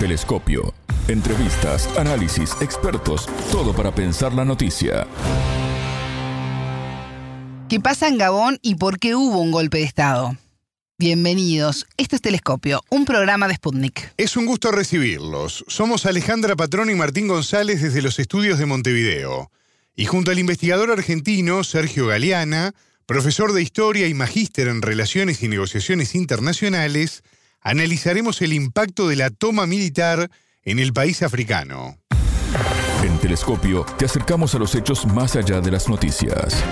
Telescopio. Entrevistas, análisis, expertos, todo para pensar la noticia. ¿Qué pasa en Gabón y por qué hubo un golpe de Estado? Bienvenidos. Esto es Telescopio, un programa de Sputnik. Es un gusto recibirlos. Somos Alejandra Patrón y Martín González desde los estudios de Montevideo. Y junto al investigador argentino Sergio Galeana, profesor de Historia y magíster en Relaciones y Negociaciones Internacionales, analizaremos el impacto de la toma militar en el país africano. En Telescopio te acercamos a los hechos más allá de las noticias.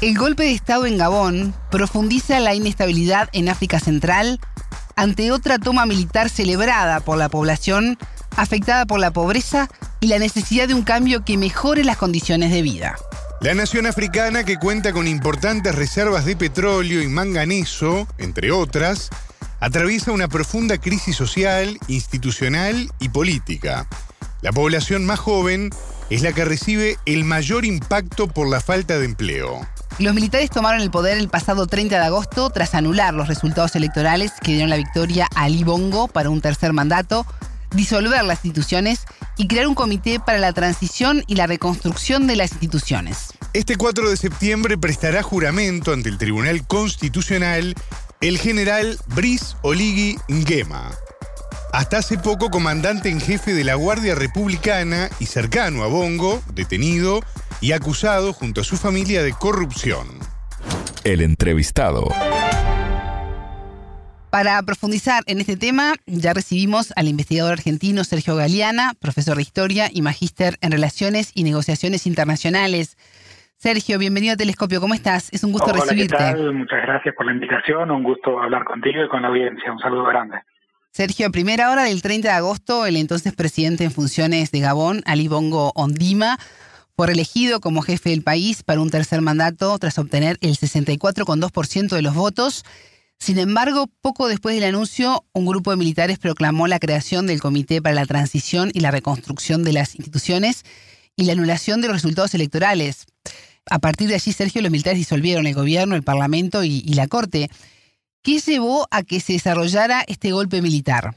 El golpe de Estado en Gabón profundiza la inestabilidad en África Central ante otra toma militar celebrada por la población afectada por la pobreza y la necesidad de un cambio que mejore las condiciones de vida. La nación africana, que cuenta con importantes reservas de petróleo y manganeso, entre otras, atraviesa una profunda crisis social, institucional y política. La población más joven es la que recibe el mayor impacto por la falta de empleo. Los militares tomaron el poder el pasado 30 de agosto tras anular los resultados electorales que dieron la victoria a Ali Bongo para un tercer mandato, disolver las instituciones y crear un comité para la transición y la reconstrucción de las instituciones. Este 4 de septiembre prestará juramento ante el Tribunal Constitucional el general Brice Oligui Nguema. Hasta hace poco comandante en jefe de la Guardia Republicana y cercano a Bongo, detenido y acusado junto a su familia de corrupción. El entrevistado. Para profundizar en este tema, ya recibimos al investigador argentino Sergio Galeana, profesor de Historia y magíster en Relaciones y Negociaciones Internacionales. Sergio, bienvenido a Telescopio, ¿cómo estás? Es un gusto Hola, recibirte. ¿qué tal? Muchas gracias por la invitación, un gusto hablar contigo y con la audiencia, un saludo grande. Sergio, a primera hora del 30 de agosto, el entonces presidente en funciones de Gabón, Ali Bongo Ondima, fue elegido como jefe del país para un tercer mandato tras obtener el 64,2% de los votos. Sin embargo, poco después del anuncio, un grupo de militares proclamó la creación del Comité para la Transición y la Reconstrucción de las Instituciones y la anulación de los resultados electorales. A partir de allí, Sergio, los militares disolvieron el gobierno, el parlamento y, la corte. ¿Qué llevó a que se desarrollara este golpe militar?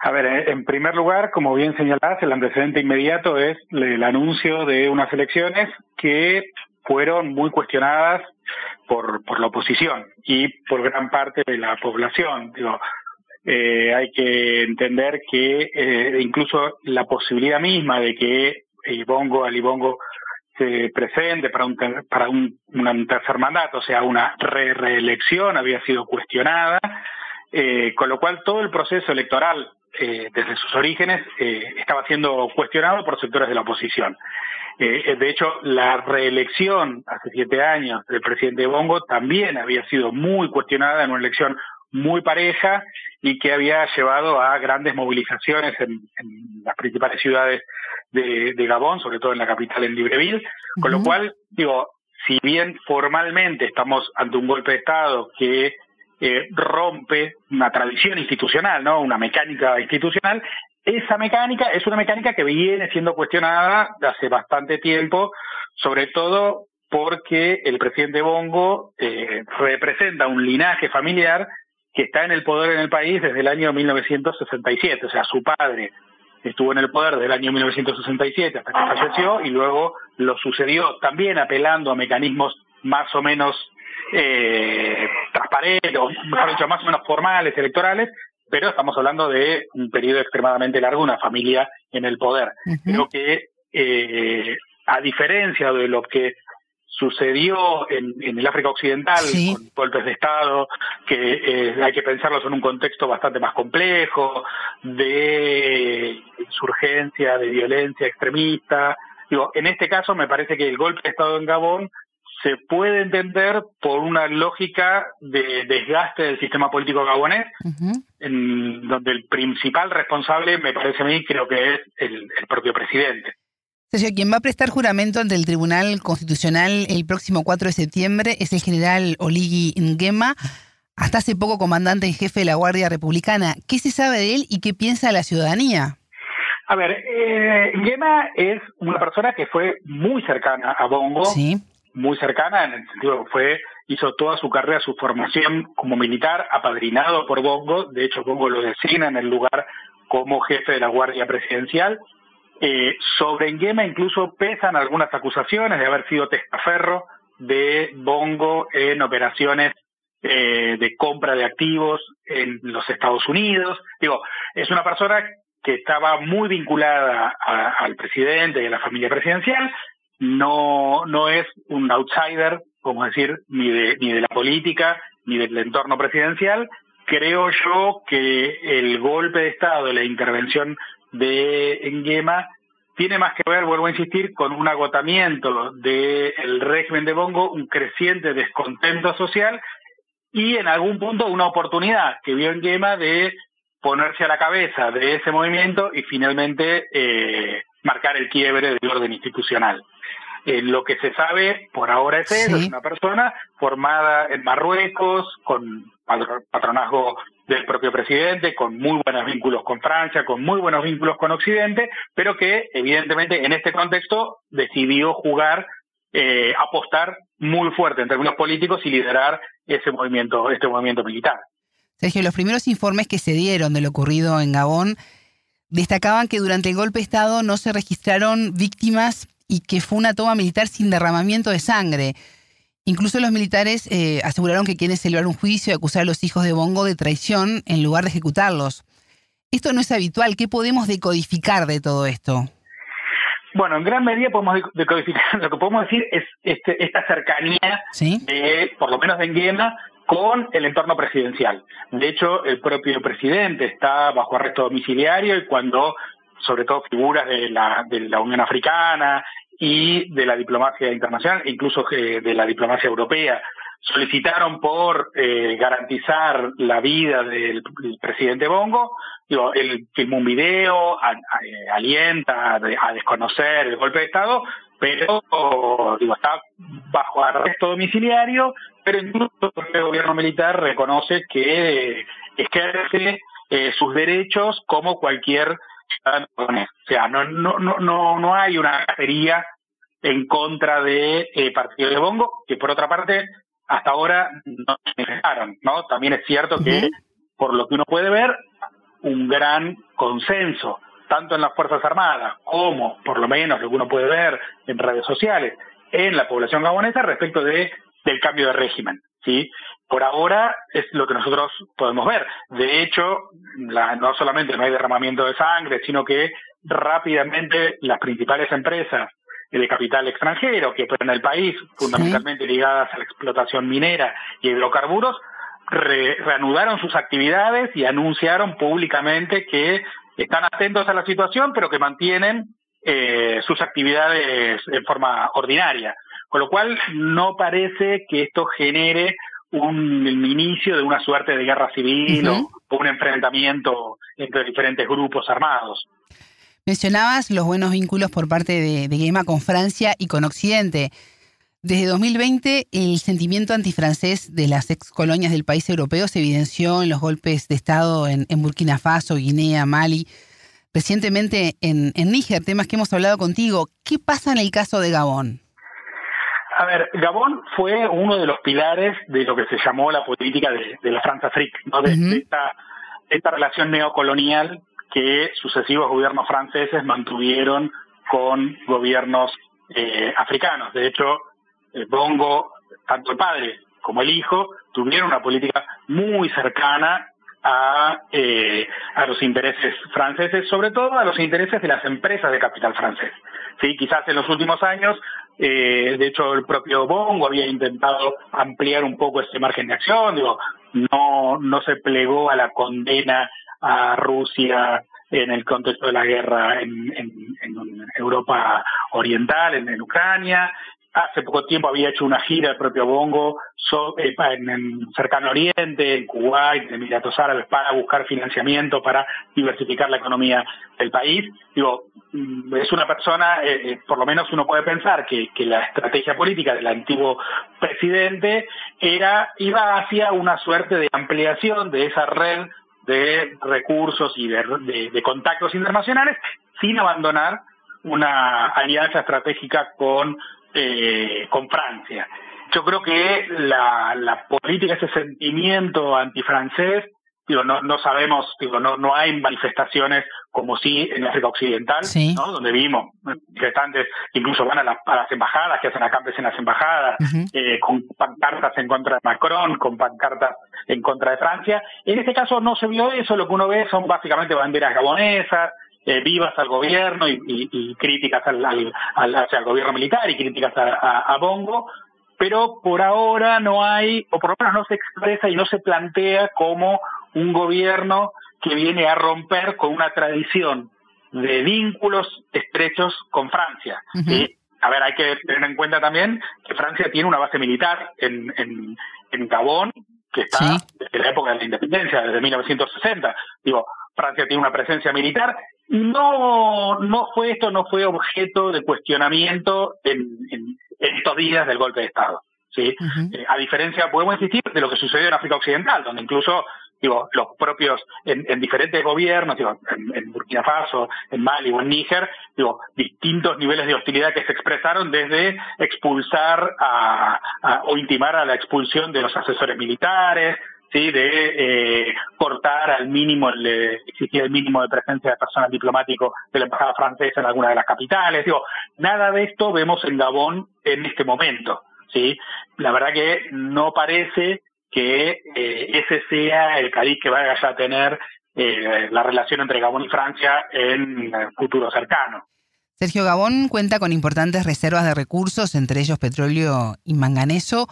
A ver, eh, en primer lugar, como bien señalás, el antecedente inmediato es el anuncio de unas elecciones que fueron muy cuestionadas por, la oposición y por gran parte de la población. Digo, eh, hay que entender que eh, incluso la posibilidad misma de que Ibongo, Alibongo se presente para un para un, un, tercer mandato, o sea, una re reelección, había sido cuestionada, eh, con lo cual todo el proceso electoral eh, desde sus orígenes eh, estaba siendo cuestionado por sectores de la oposición. Eh, de hecho, la reelección hace siete años del presidente Bongo también había sido muy cuestionada en una elección muy pareja y que había llevado a grandes movilizaciones en, en las principales ciudades de, de, Gabón, sobre todo en la capital, en Libreville, uh -huh. con lo cual, digo, si bien formalmente estamos ante un golpe de Estado que eh, rompe una tradición institucional, ¿no? Una mecánica institucional. Esa mecánica es una mecánica que viene siendo cuestionada hace bastante tiempo, sobre todo porque el presidente Bongo eh, representa un linaje familiar que está en el poder en el país desde el año 1967, o sea, su padre estuvo en el poder desde el año 1967 hasta que falleció y luego lo sucedió también apelando a mecanismos más o menos eh, transparentes, o más o menos formales, electorales, pero estamos hablando de un periodo extremadamente largo, una familia en el poder. Uh -huh. Creo que, eh, a diferencia de lo que sucedió en, en el África Occidental, sí. con golpes de Estado, que eh, hay que pensarlos en un contexto bastante más complejo, de insurgencia, de violencia extremista. Digo, en este caso me parece que el golpe de Estado en Gabón se puede entender por una lógica de desgaste del sistema político gabonés, uh -huh. en donde el principal responsable, me parece a mí, creo que es el, el propio presidente. Sergio, quien va a prestar juramento ante el Tribunal Constitucional el próximo 4 de septiembre es el general Oligui Nguema, hasta hace poco comandante en jefe de la Guardia Republicana. ¿Qué se sabe de él y qué piensa la ciudadanía? A ver, eh, Nguema es una persona que fue muy cercana a Bongo, sí. Muy cercana en el sentido que fue hizo toda su carrera, su formación como militar, apadrinado por Bongo, de hecho Bongo lo designa en el lugar como jefe de la Guardia Presidencial. Eh, sobre Nguema incluso pesan algunas acusaciones de haber sido testaferro de Bongo en operaciones eh, de compra de activos en los Estados Unidos. Digo, es una persona que estaba muy vinculada al presidente y a la familia presidencial, no, no es un outsider, como decir, ni de, ni de la política, ni del entorno presidencial. Creo yo que el golpe de Estado, la intervención de Nguema, tiene más que ver, vuelvo a insistir, con un agotamiento del régimen de Bongo, un creciente descontento social y en algún punto una oportunidad que vio Nguema de ponerse a la cabeza de ese movimiento y finalmente eh, marcar el quiebre del orden institucional. Eh, lo que se sabe por ahora es eso, es una persona formada en Marruecos, con patronazgo del propio presidente, con muy buenos vínculos con Francia, con muy buenos vínculos con Occidente, pero que evidentemente en este contexto decidió jugar, eh, apostar muy fuerte en términos políticos y liderar ese movimiento, este movimiento militar. Sergio, los primeros informes que se dieron de lo ocurrido en Gabón destacaban que durante el golpe de Estado no se registraron víctimas y que fue una toma militar sin derramamiento de sangre. Incluso los militares eh, aseguraron que quieren celebrar un juicio y acusar a los hijos de Bongo de traición en lugar de ejecutarlos. Esto no es habitual. ¿Qué podemos decodificar de todo esto? Bueno, en gran medida podemos decodificar, lo que podemos decir es este, esta cercanía, de, por lo menos de Enguema, con el entorno presidencial. De hecho, el propio presidente está bajo arresto domiciliario y cuando, sobre todo figuras de la, de la Unión Africana y de la diplomacia internacional, incluso eh, de la diplomacia europea, solicitaron por eh, garantizar la vida del, presidente Bongo. Digo, él filmó un video, eh, alienta a, desconocer el golpe de Estado, pero digo, está bajo arresto domiciliario, pero incluso el gobierno militar reconoce que ejerce eh, sus derechos como cualquier. O sea, no, no, no, no hay una cacería en contra de eh, partido de Bongo, que por otra parte hasta ahora no se manifestaron, ¿no? También es cierto que, por lo que uno puede ver, un gran consenso tanto en las Fuerzas Armadas como, por lo menos, lo que uno puede ver en redes sociales, en la población gabonesa respecto de, del cambio de régimen. ¿Sí? Por ahora es lo que nosotros podemos ver. De hecho, no solamente no hay derramamiento de sangre, sino que rápidamente las principales empresas de capital extranjero que operan en el país, fundamentalmente ligadas a la explotación minera y hidrocarburos, reanudaron sus actividades y anunciaron públicamente que están atentos a la situación, pero que mantienen eh, sus actividades en forma ordinaria. Con lo cual, no parece que esto genere un inicio de una suerte de guerra civil o, un enfrentamiento entre diferentes grupos armados. Mencionabas los buenos vínculos por parte de, de con Francia y con Occidente. Desde 2020, el sentimiento antifrancés de las ex colonias del país europeo se evidenció en los golpes de Estado en, Burkina Faso, Guinea, Mali, recientemente en, Níger, temas que hemos hablado contigo. ¿Qué pasa en el caso de Gabón? A ver, Gabón fue uno de los pilares de lo que se llamó la política de, la France-Afrique, ¿no? de, esta, esta relación neocolonial que sucesivos gobiernos franceses mantuvieron con gobiernos eh, africanos. De hecho, el Bongo, tanto el padre como el hijo, tuvieron una política muy cercana a, eh, a los intereses franceses, sobre todo a los intereses de las empresas de capital francés. Sí, quizás en los últimos años, eh, de hecho el propio Bongo había intentado ampliar un poco este margen de acción, digo, no, no se plegó a la condena a Rusia en el contexto de la guerra en, Europa Oriental, en, Ucrania, hace poco tiempo había hecho una gira el propio Bongo eh, en, en, cercano Oriente, en Kuwait, en Emiratos Árabes, para buscar financiamiento, para diversificar la economía del país. Digo, mm, es una persona, eh, eh, por lo menos uno puede pensar que, la estrategia política del antiguo presidente era iba hacia una suerte de ampliación de esa red de recursos y de contactos internacionales sin abandonar una alianza estratégica con eh, con Francia. yo creo que la, la política, ese sentimiento antifrancés, digo, no, no sabemos, digo, no, no hay manifestaciones como sí en África Occidental, ¿no? donde vimos manifestantes incluso van a, las embajadas, que hacen acampes en las embajadas, eh, con pancartas en contra de Macron, con pancartas en contra de Francia. En este caso no se vio eso, lo que uno ve son básicamente banderas gabonesas, eh, vivas al gobierno y, críticas al, al, al, gobierno militar y críticas a, a Bongo, pero por ahora no hay, o por lo menos no se expresa y no se plantea como un gobierno que viene a romper con una tradición de vínculos estrechos con Francia. a ver, hay que tener en cuenta también que Francia tiene una base militar en, en, en Gabón, que está desde la época de la independencia, desde 1960. Digo, Francia tiene una presencia militar no, no fue esto, no fue objeto de cuestionamiento en, en, estos días del golpe de Estado. ¿sí? Eh, a diferencia, podemos insistir, de lo que sucedió en África Occidental, donde incluso digo, los propios, en, diferentes gobiernos, digo, en, Burkina Faso, en Mali o en Níger, digo, distintos niveles de hostilidad que se expresaron desde expulsar a, o intimar a la expulsión de los asesores militares, sí, de eh, cortar al mínimo, el, el mínimo de presencia de personal diplomático de la embajada francesa en alguna de las capitales. Digo, nada de esto vemos en Gabón en este momento. Sí, la verdad que no parece que eh, ese sea el cariz que vaya a tener eh, la relación entre Gabón y Francia en el futuro cercano. Sergio Gabón cuenta con importantes reservas de recursos, entre ellos petróleo y manganeso.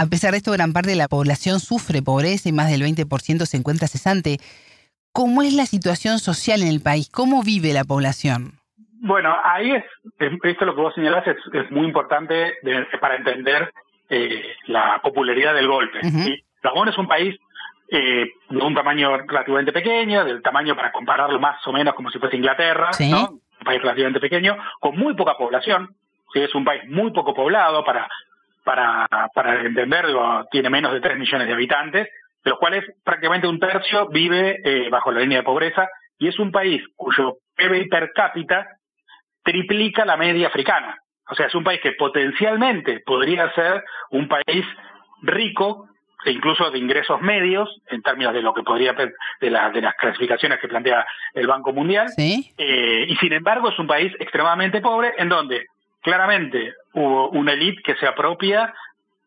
A pesar de esto, gran parte de la población sufre pobreza y más del 20% se encuentra cesante. ¿Cómo es la situación social en el país? ¿Cómo vive la población? Bueno, ahí es, esto lo que vos señalás es, muy importante para entender eh, la popularidad del golpe. Gabón es un país eh, de un tamaño relativamente pequeño, del tamaño para compararlo más o menos como si fuese Inglaterra, ¿no? un país relativamente pequeño, con muy poca población, ¿sí? es un país muy poco poblado para, para, para entender, tiene menos de 3 millones de habitantes, de los cuales prácticamente un tercio vive eh, bajo la línea de pobreza, y es un país cuyo PBI per cápita triplica la media africana. O sea, es un país que potencialmente podría ser un país rico e incluso de ingresos medios en términos de lo que podría de, de las clasificaciones que plantea el Banco Mundial. Eh, y sin embargo es un país extremadamente pobre en donde claramente hubo una élite que se apropia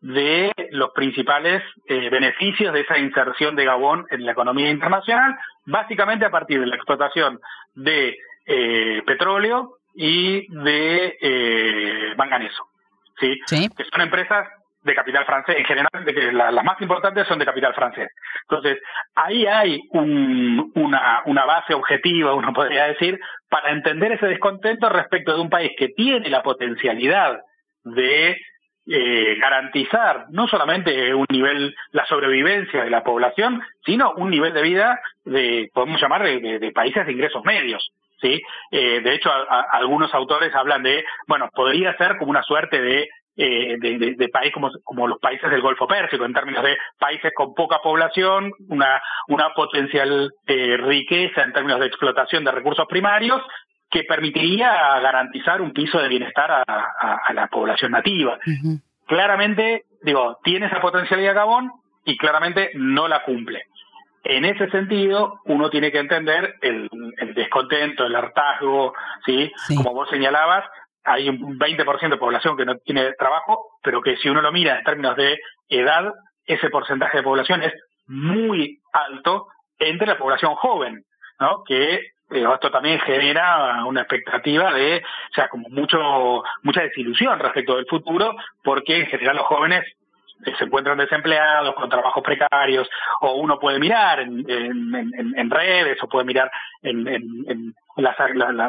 de los principales eh, beneficios de esa inserción de Gabón en la economía internacional, básicamente a partir de la explotación de eh, petróleo y de eh, manganeso, ¿sí? Que son empresas de capital francés, en general, de que las más importantes son de capital francés. Entonces, ahí hay un, una, una base objetiva, uno podría decir, para entender ese descontento respecto de un país que tiene la potencialidad de eh, garantizar no solamente un nivel, la sobrevivencia de la población, sino un nivel de vida de, podemos llamar, de países de ingresos medios. ¿sí? Eh, de hecho, algunos autores hablan de, bueno, podría ser como una suerte de eh, de, de, país como, como los países del Golfo Pérsico, en términos de países con poca población, una, una potencial eh, riqueza en términos de explotación de recursos primarios, que permitiría garantizar un piso de bienestar a, a, la población nativa. Claramente, digo, tiene esa potencialidad Gabón y claramente no la cumple. En ese sentido, uno tiene que entender el, descontento, el hartazgo, ¿sí? Como vos señalabas, hay un 20% de población que no tiene trabajo, pero que si uno lo mira en términos de edad, ese porcentaje de población es muy alto entre la población joven, ¿no? Que esto también genera una expectativa de, o sea, como mucho mucha desilusión respecto del futuro, porque en general los jóvenes se encuentran desempleados, con trabajos precarios, o uno puede mirar en, en, redes o puede mirar en, las,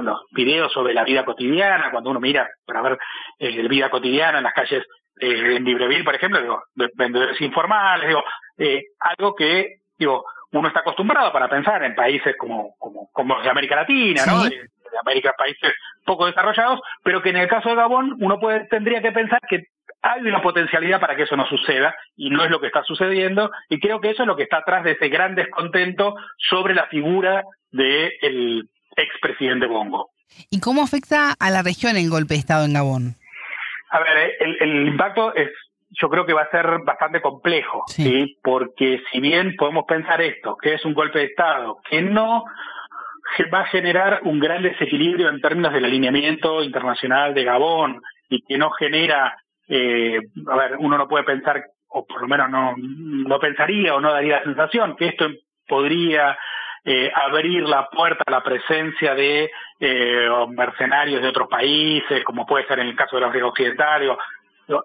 los videos sobre la vida cotidiana, cuando uno mira para ver eh, la vida cotidiana en las calles eh, en Libreville, por ejemplo, digo, vendedores informales, digo, eh, algo que, digo, uno está acostumbrado para pensar en países como, como, como de América Latina, ¿no? De, América, países poco desarrollados, pero que en el caso de Gabón uno puede, tendría que pensar que hay una potencialidad para que eso no suceda y no es lo que está sucediendo y creo que eso es lo que está atrás de ese gran descontento sobre la figura del expresidente Bongo. ¿Y cómo afecta a la región el golpe de Estado en Gabón? A ver, el, impacto es yo creo que va a ser bastante complejo, sí. Porque si bien podemos pensar esto, que es un golpe de Estado, que no va a generar un gran desequilibrio en términos del alineamiento internacional de Gabón y que no genera, eh, a ver, uno no puede pensar, o por lo menos no, no pensaría o no daría la sensación que esto podría eh, abrir la puerta a la presencia de eh, mercenarios de otros países, como puede ser en el caso de la África Occidental.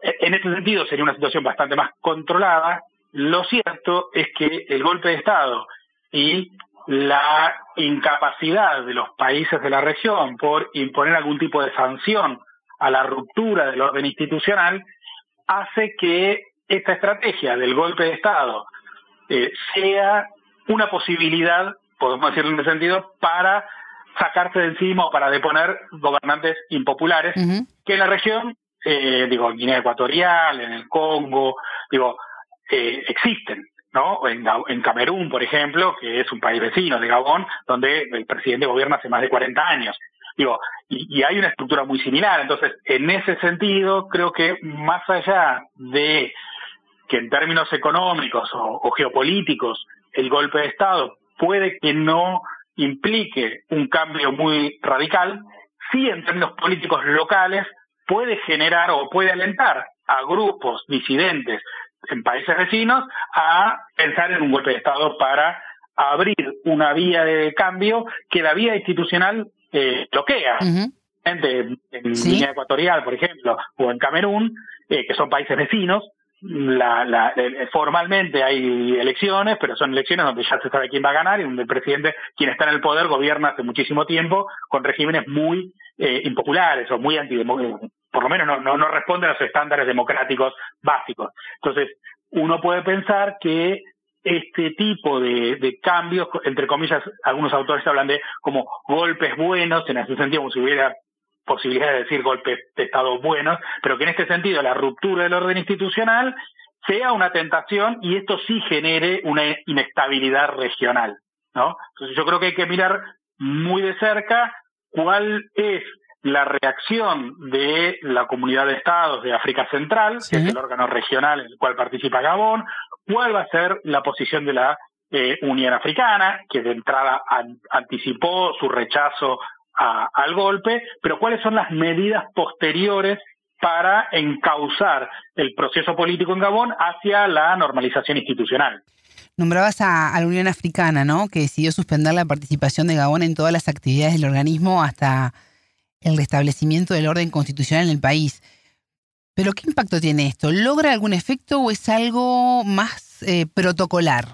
en este sentido sería una situación bastante más controlada. Lo cierto es que el golpe de Estado y la incapacidad de los países de la región por imponer algún tipo de sanción a la ruptura del orden institucional hace que esta estrategia del golpe de Estado eh, sea una posibilidad, podemos decirlo en ese sentido, para sacarse de encima o para deponer gobernantes impopulares que en la región, eh, digo, en Guinea Ecuatorial, en el Congo, digo, eh, existen. ¿no? En, en, Camerún, por ejemplo, que es un país vecino de Gabón, donde el presidente gobierna hace más de 40 años. Digo, y, hay una estructura muy similar. Entonces, en ese sentido, creo que más allá de que en términos económicos o, geopolíticos el golpe de Estado puede que no implique un cambio muy radical, sí en términos políticos locales puede generar o puede alentar a grupos disidentes en países vecinos a pensar en un golpe de Estado para abrir una vía de cambio que la vía institucional eh, bloquea. En Guinea Ecuatorial, por ejemplo, o en Camerún, eh, que son países vecinos, la, la, eh, formalmente hay elecciones, pero son elecciones donde ya se sabe quién va a ganar y donde el presidente, quien está en el poder, gobierna hace muchísimo tiempo con regímenes muy eh, impopulares o muy antidemocráticos, por lo menos no, no, no responden a los estándares democráticos básicos. Entonces, uno puede pensar que este tipo de, de, cambios, entre comillas, algunos autores hablan de como golpes buenos, en ese sentido, como si hubiera posibilidad de decir golpes de Estado buenos, pero que en este sentido la ruptura del orden institucional sea una tentación y esto sí genere una inestabilidad regional, ¿no? Entonces yo creo que hay que mirar muy de cerca cuál es la reacción de la comunidad de estados de África Central, que es el órgano regional en el cual participa Gabón, cuál va a ser la posición de la eh, Unión Africana, que de entrada anticipó su rechazo al golpe, pero cuáles son las medidas posteriores para encauzar el proceso político en Gabón hacia la normalización institucional. Nombrabas a, a, la Unión Africana, ¿no? Que decidió suspender la participación de Gabón en todas las actividades del organismo hasta el restablecimiento del orden constitucional en el país. Pero ¿qué impacto tiene esto? ¿Logra algún efecto o es algo más eh, protocolar?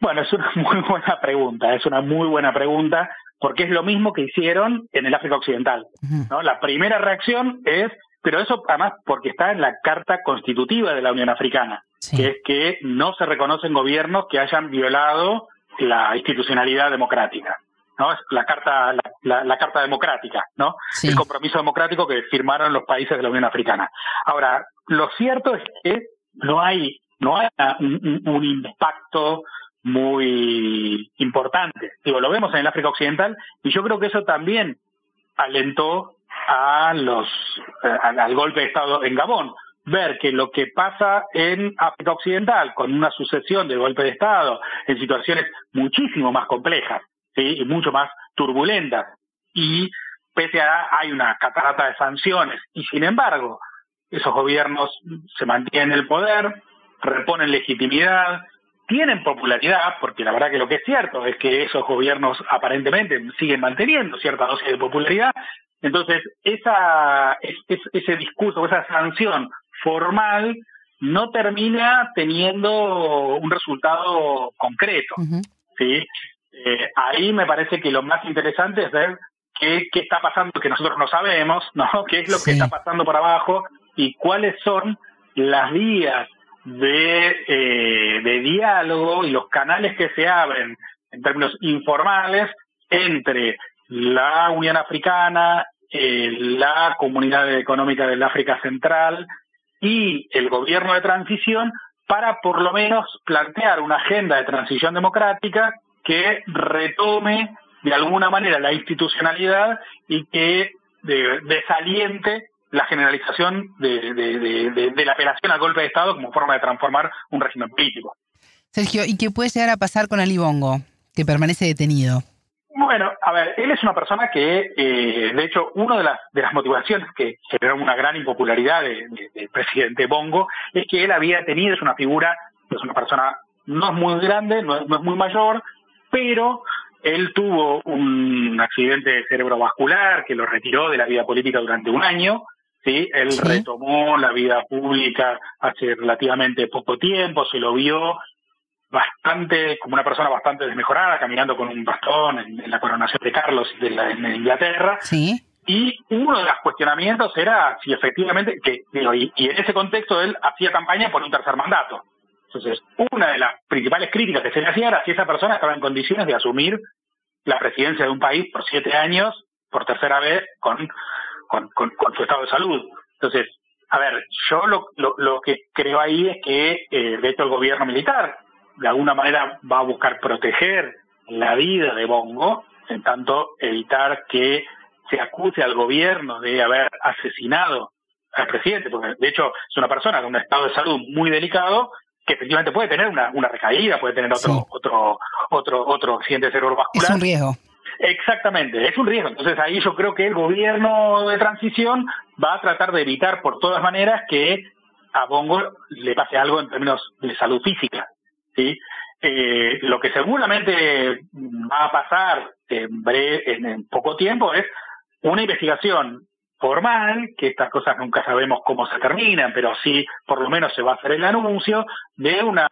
Bueno, es una muy buena pregunta, es una muy buena pregunta, porque es lo mismo que hicieron en el África Occidental. ¿no? La primera reacción es, pero eso además porque está en la Carta Constitutiva de la Unión Africana, que es que no se reconocen gobiernos que hayan violado la institucionalidad democrática. ¿no? Es la carta, la, carta democrática, ¿no? El compromiso democrático que firmaron los países de la Unión Africana. Ahora, lo cierto es que no hay, no hay un, impacto muy importante. Digo, lo vemos en el África Occidental y yo creo que eso también alentó a los eh, al golpe de Estado en Gabón. Ver que lo que pasa en África Occidental con una sucesión de golpes de Estado en situaciones muchísimo más complejas y mucho más turbulentas. Y pese a hay una catarata de sanciones y sin embargo esos gobiernos se mantienen en el poder, reponen legitimidad, tienen popularidad, porque la verdad que lo que es cierto es que esos gobiernos aparentemente siguen manteniendo cierta dosis de popularidad. Entonces, esa, ese discurso, esa sanción formal no termina teniendo un resultado concreto. ¿sí? Eh, ahí me parece que lo más interesante es ver qué, qué está pasando que nosotros no sabemos, ¿no? ¿Qué es lo que está pasando por abajo y cuáles son las vías de, eh, de diálogo y los canales que se abren en términos informales entre la Unión Africana, eh, la Comunidad Económica del África Central y el gobierno de transición para por lo menos plantear una agenda de transición democrática que retome de alguna manera la institucionalidad y que desaliente la generalización de, de, la apelación al golpe de Estado como forma de transformar un régimen político. Sergio, ¿y qué puede llegar a pasar con Ali Bongo, que permanece detenido? Bueno, a ver, él es una persona que, eh, de hecho, una de las, de las motivaciones que generó una gran impopularidad del presidente Bongo es que él había tenido, es una figura, es una persona no es muy grande, no es, muy mayor, pero él tuvo un accidente cerebrovascular que lo retiró de la vida política durante un año, ¿sí? Él retomó la vida pública hace relativamente poco tiempo, se lo vio bastante, como una persona bastante desmejorada, caminando con un bastón en, la coronación de Carlos de la, en Inglaterra. Sí. Y uno de los cuestionamientos era si efectivamente, que y, y, en ese contexto él hacía campaña por un tercer mandato. Entonces, una de las principales críticas que se le hacía era si esa persona estaba en condiciones de asumir la presidencia de un país por siete años, por tercera vez, con, con, con, su estado de salud. Entonces, a ver, yo lo, lo, lo que creo ahí es que, eh, de hecho, el gobierno militar de alguna manera va a buscar proteger la vida de Bongo, en tanto evitar que se acuse al gobierno de haber asesinado al presidente, porque de hecho es una persona con un estado de salud muy delicado que efectivamente puede tener una, una recaída, puede tener otro, otro, otro, otro accidente cerebrovascular. Es un riesgo. Exactamente, es un riesgo. Entonces ahí yo creo que el gobierno de transición va a tratar de evitar por todas maneras que a Bongo le pase algo en términos de salud física. ¿sí? Eh, lo que seguramente va a pasar en, breve, en, poco tiempo es una investigación formal, que estas cosas nunca sabemos cómo se terminan, pero sí por lo menos se va a hacer el anuncio de una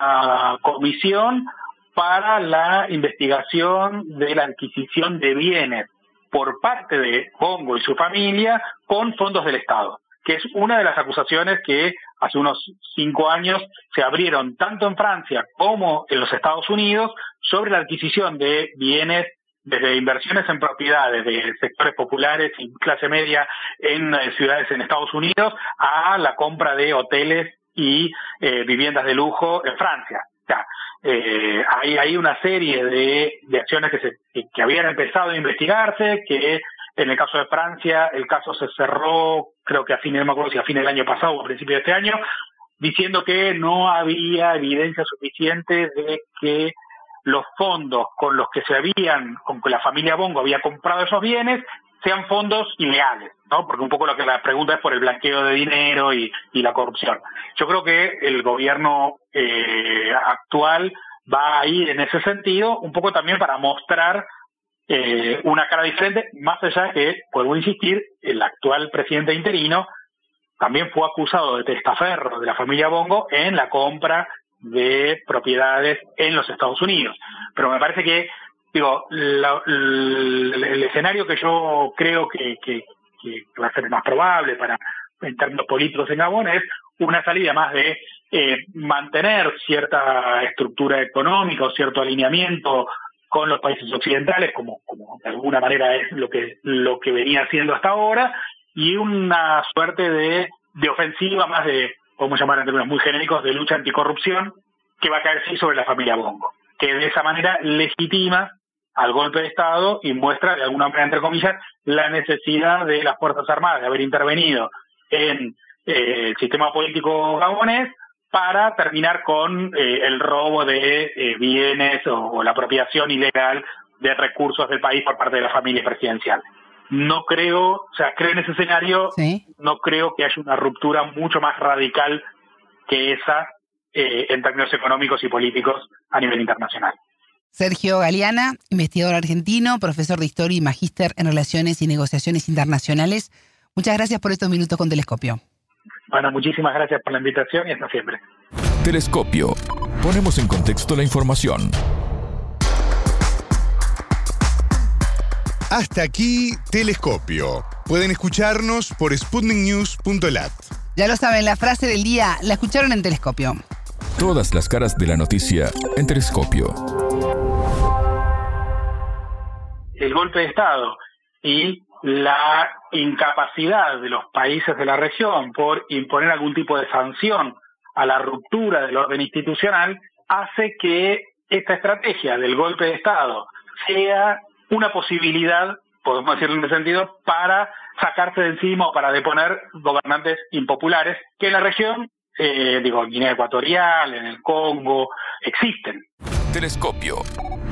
comisión para la investigación de la adquisición de bienes por parte de Congo y su familia con fondos del Estado, que es una de las acusaciones que hace unos cinco años se abrieron tanto en Francia como en los Estados Unidos sobre la adquisición de bienes desde inversiones en propiedades de sectores populares y clase media en eh, ciudades en Estados Unidos a la compra de hoteles y eh, viviendas de lujo en Francia. Sea, eh, hay, hay una serie de, acciones que, se, que habían empezado a investigarse, que en el caso de Francia, el caso se cerró, creo que a fines, no me acuerdo si a fines del año pasado o a principios de este año, diciendo que no había evidencia suficiente de que los fondos con los que se habían, con que la familia Bongo había comprado esos bienes, sean fondos ilegales, ¿no? Porque un poco lo que la pregunta es por el blanqueo de dinero y, la corrupción. Yo creo que el gobierno eh, actual va a ir en ese sentido, un poco también para mostrar eh, una cara diferente, más allá de que, puedo insistir, el actual presidente interino también fue acusado de testaferro de la familia Bongo en la compra de propiedades en los Estados Unidos. Pero me parece que, digo, el, escenario que yo creo que, va a ser más probable para en términos políticos en Gabón es una salida más de eh, mantener cierta estructura económica o cierto alineamiento con los países occidentales, como, de alguna manera es lo que, lo que venía haciendo hasta ahora, y una suerte de, de ofensiva más de, podemos llamar en términos muy genéricos, de lucha anticorrupción, que va a caer sí sobre la familia Bongo, que de esa manera legitima al golpe de Estado y muestra, de alguna manera, entre comillas, la necesidad de las Fuerzas Armadas de haber intervenido en eh, el sistema político gabonés para terminar con eh, el robo de eh, bienes o, la apropiación ilegal de recursos del país por parte de la familia presidencial. No creo, o sea, creo en ese escenario, no creo que haya una ruptura mucho más radical que esa eh, en términos económicos y políticos a nivel internacional. Sergio Galeana, investigador argentino, profesor de historia y magíster en relaciones y negociaciones internacionales. Muchas gracias por estos minutos con Telescopio. Bueno, muchísimas gracias por la invitación y hasta siempre. Telescopio. Ponemos en contexto la información. Hasta aquí, Telescopio. Pueden escucharnos por sputniknews.lat. Ya lo saben, la frase del día la escucharon en Telescopio. Todas las caras de la noticia en Telescopio el golpe de Estado y la incapacidad de los países de la región por imponer algún tipo de sanción a la ruptura del orden institucional hace que esta estrategia del golpe de Estado sea una posibilidad, podemos decirlo en ese sentido, para sacarse de encima o para deponer gobernantes impopulares que en la región, eh, digo, en Guinea Ecuatorial, en el Congo, existen. Telescopio